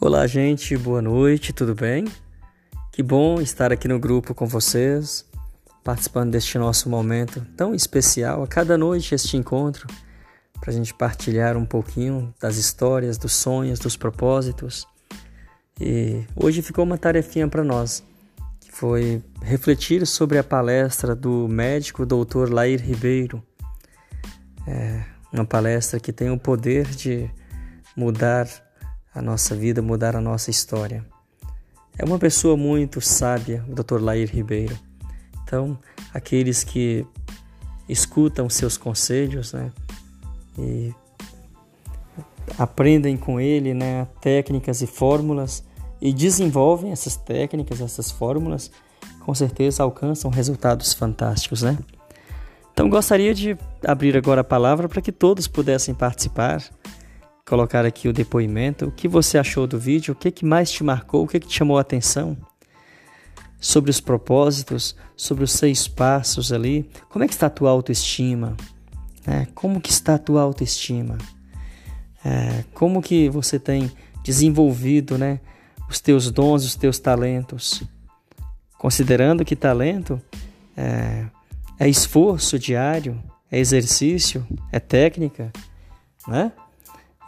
Olá, gente, boa noite, tudo bem? Que bom estar aqui no grupo com vocês, participando deste nosso momento tão especial. A cada noite, este encontro, para a gente partilhar um pouquinho das histórias, dos sonhos, dos propósitos. E hoje ficou uma tarefinha para nós, que foi refletir sobre a palestra do médico doutor Lair Ribeiro. É uma palestra que tem o poder de mudar a nossa vida, mudar a nossa história. É uma pessoa muito sábia, o Dr. Lair Ribeiro. Então, aqueles que escutam seus conselhos, né, e aprendem com ele, né, técnicas e fórmulas e desenvolvem essas técnicas, essas fórmulas, com certeza alcançam resultados fantásticos, né? Então gostaria de abrir agora a palavra para que todos pudessem participar colocar aqui o depoimento. O que você achou do vídeo? O que, que mais te marcou? O que, que te chamou a atenção? Sobre os propósitos, sobre os seis passos ali. Como é que está a tua autoestima? É, como que está a tua autoestima? É, como que você tem desenvolvido né, os teus dons, os teus talentos? Considerando que talento é, é esforço diário, é exercício, é técnica, né?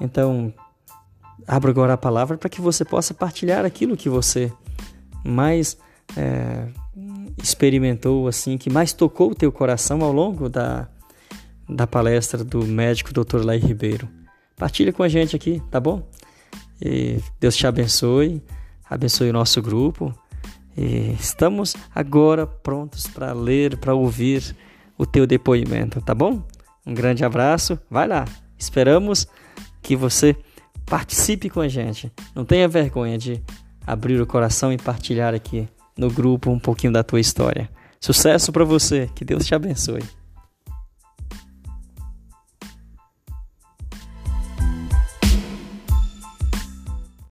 Então, abro agora a palavra para que você possa partilhar aquilo que você mais é, experimentou, assim, que mais tocou o teu coração ao longo da, da palestra do médico Dr. Lai Ribeiro. Partilha com a gente aqui, tá bom? E Deus te abençoe, abençoe o nosso grupo. E estamos agora prontos para ler, para ouvir o teu depoimento, tá bom? Um grande abraço, vai lá. Esperamos que você participe com a gente. Não tenha vergonha de abrir o coração e partilhar aqui no grupo um pouquinho da tua história. Sucesso para você, que Deus te abençoe.